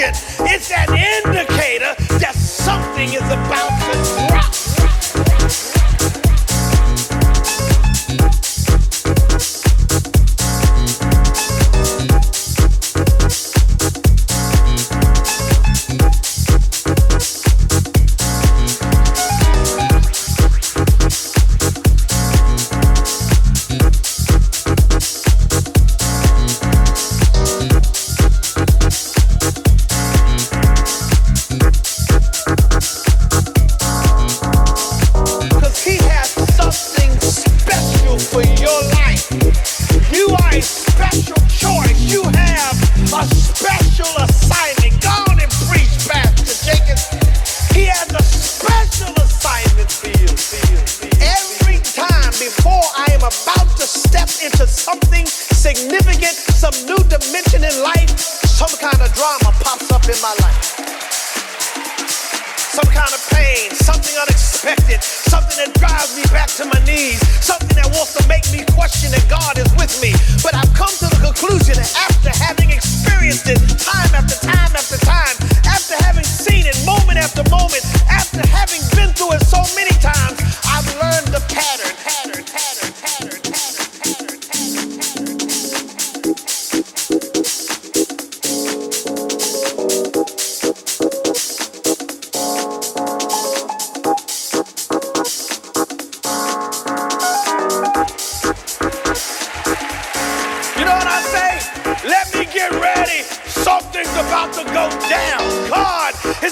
shit.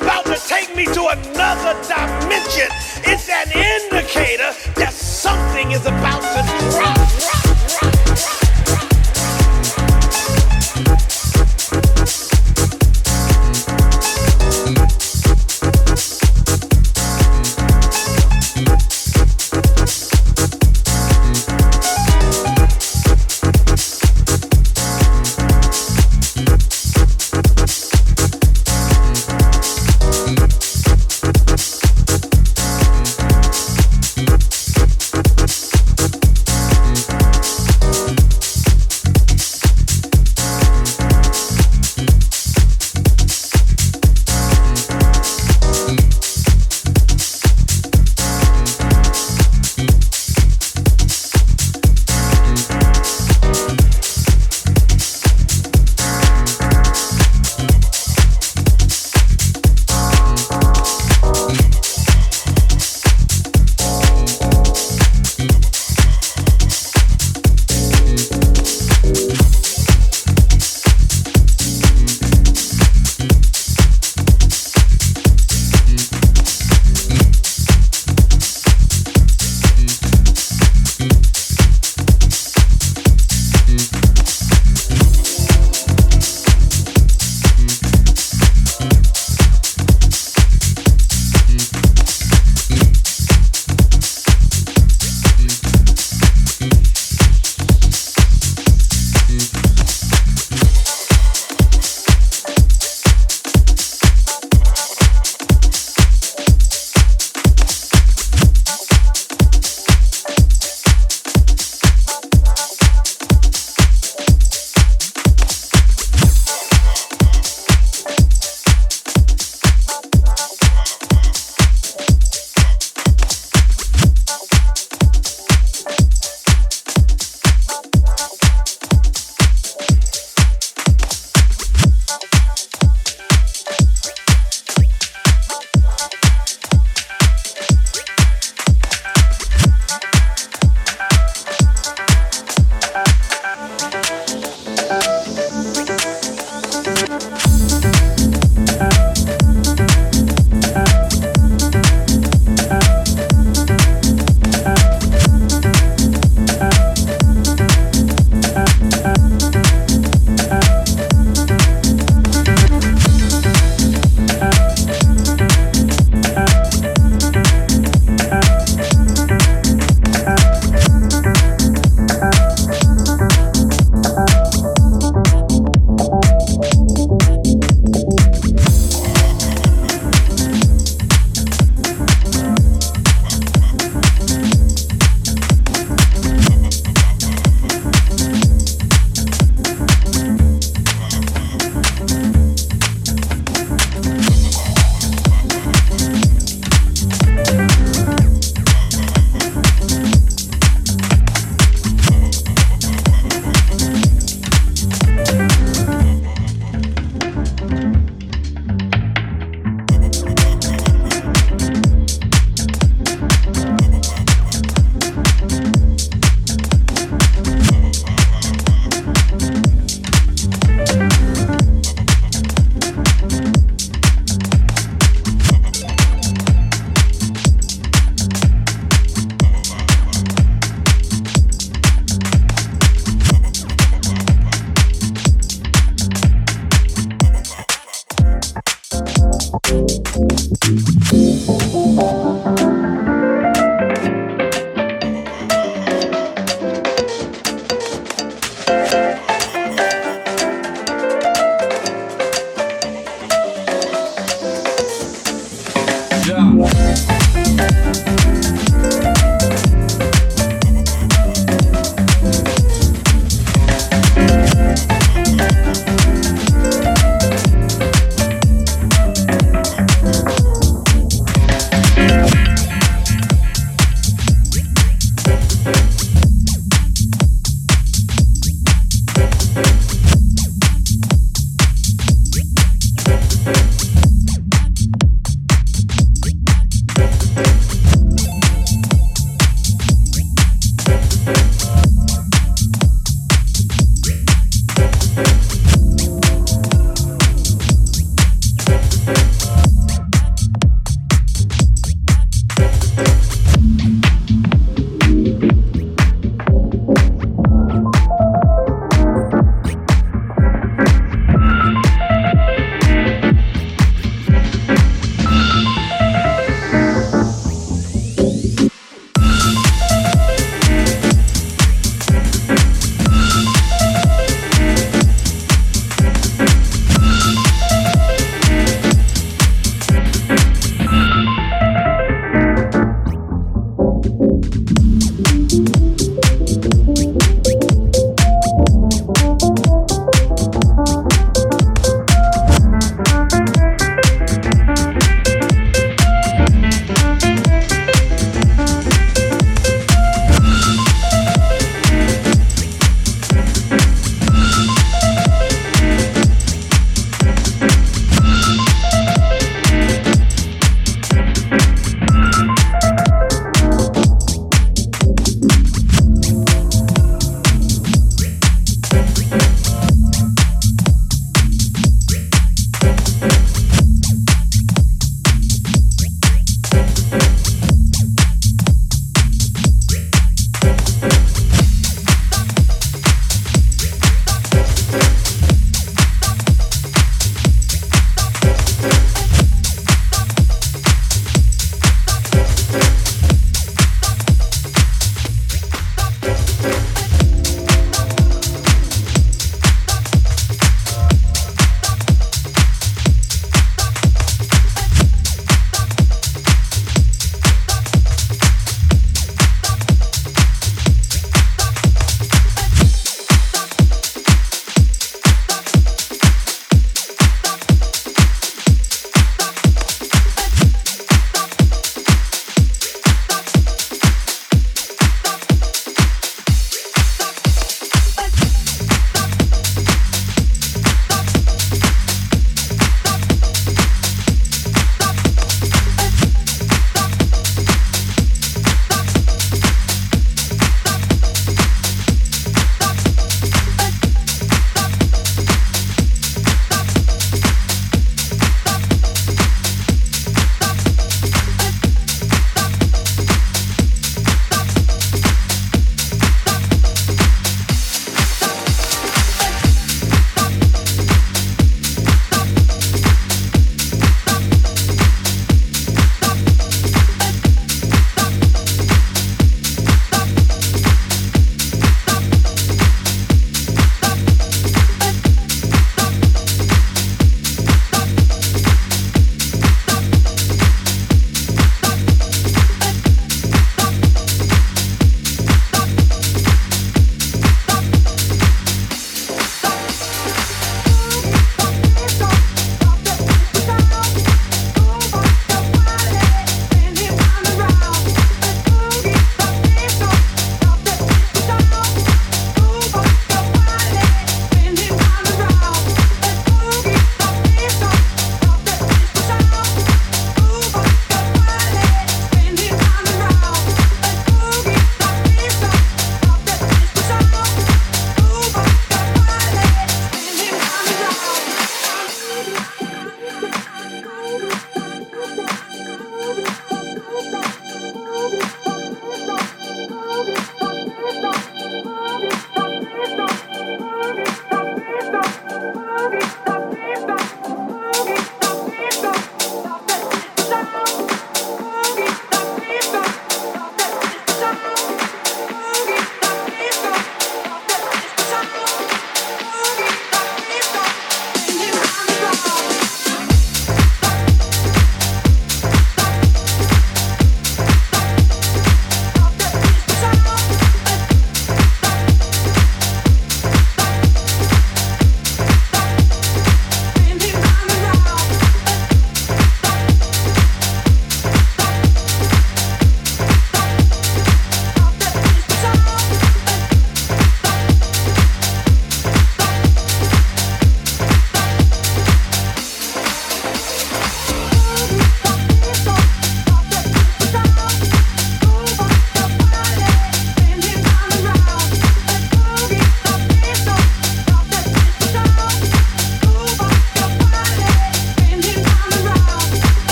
about to take me to another dimension. It's an indicator that something is about to drop.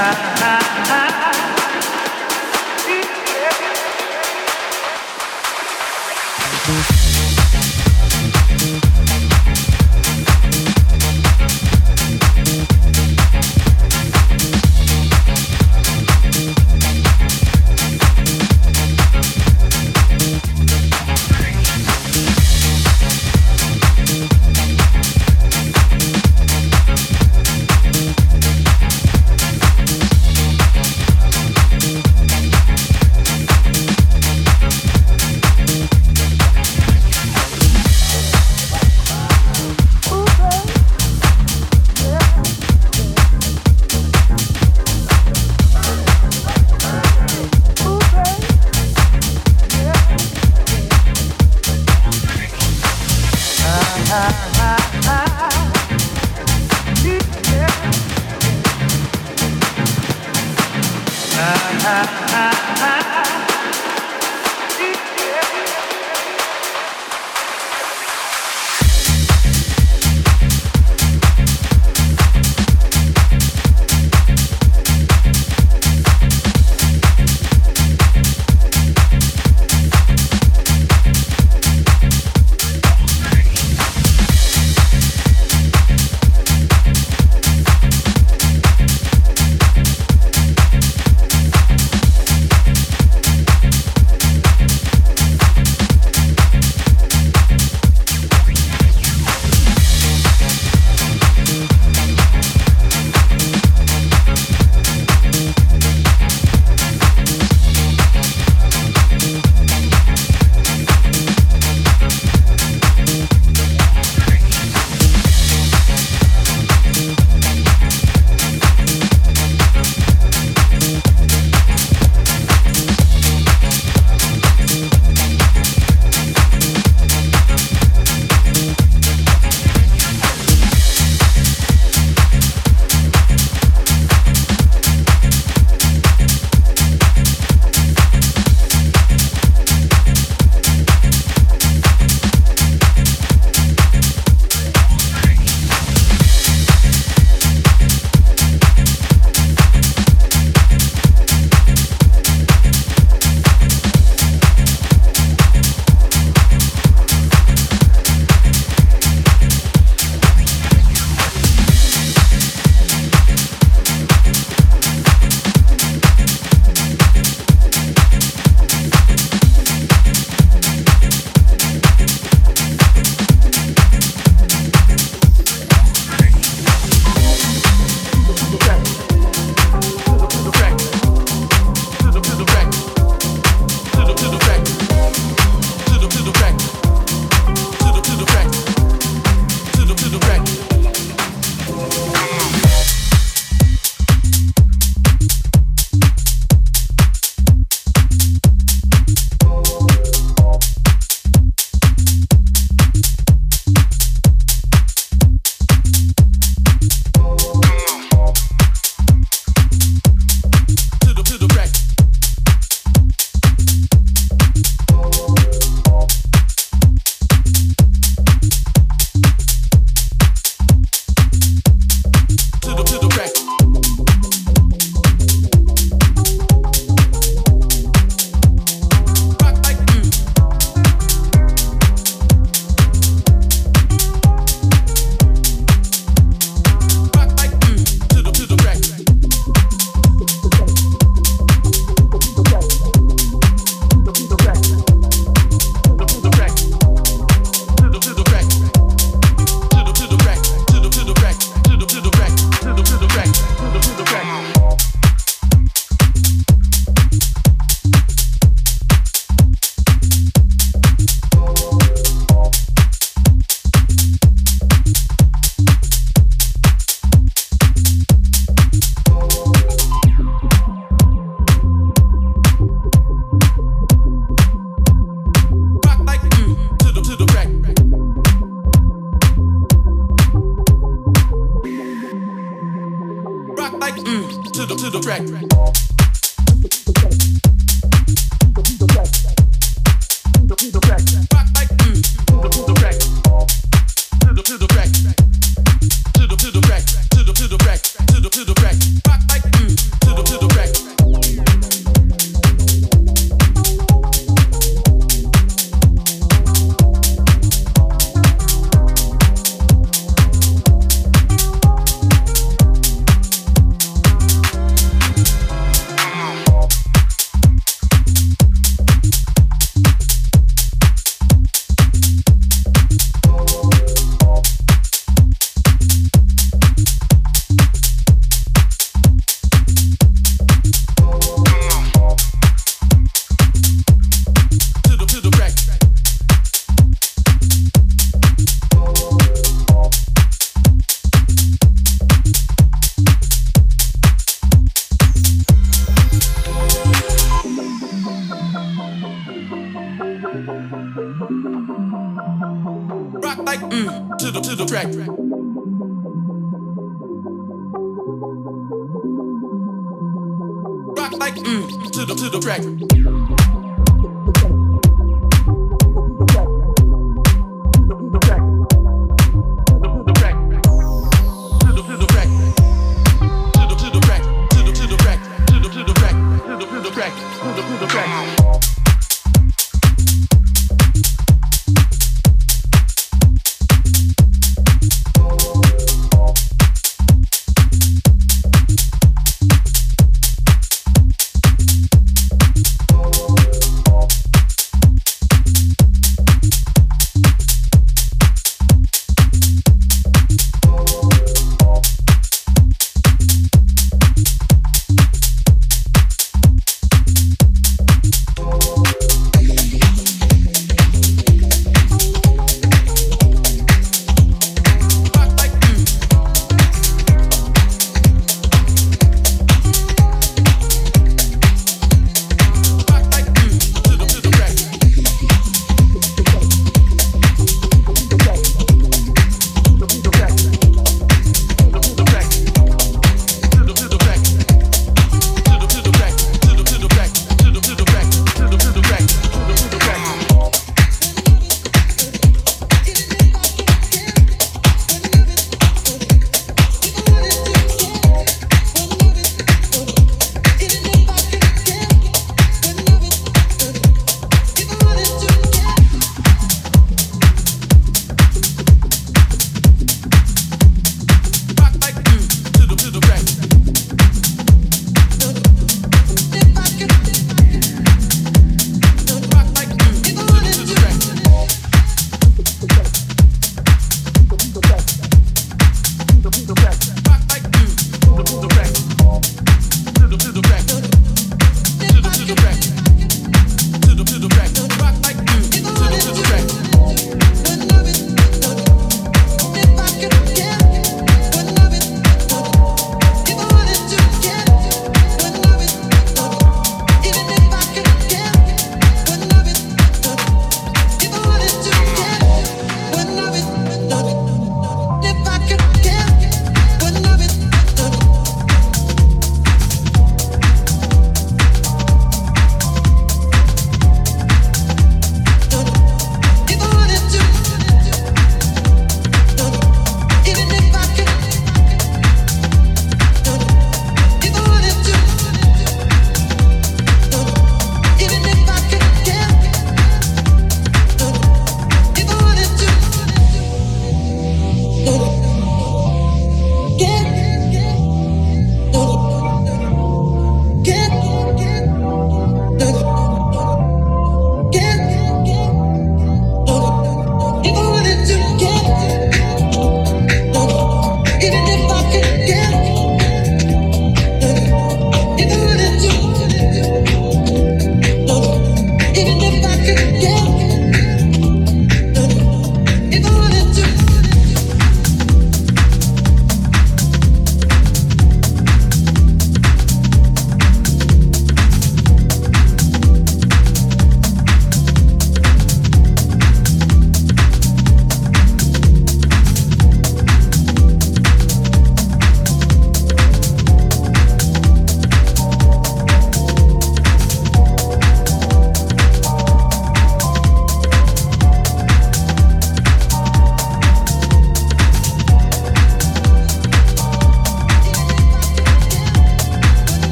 ah, ah. ah.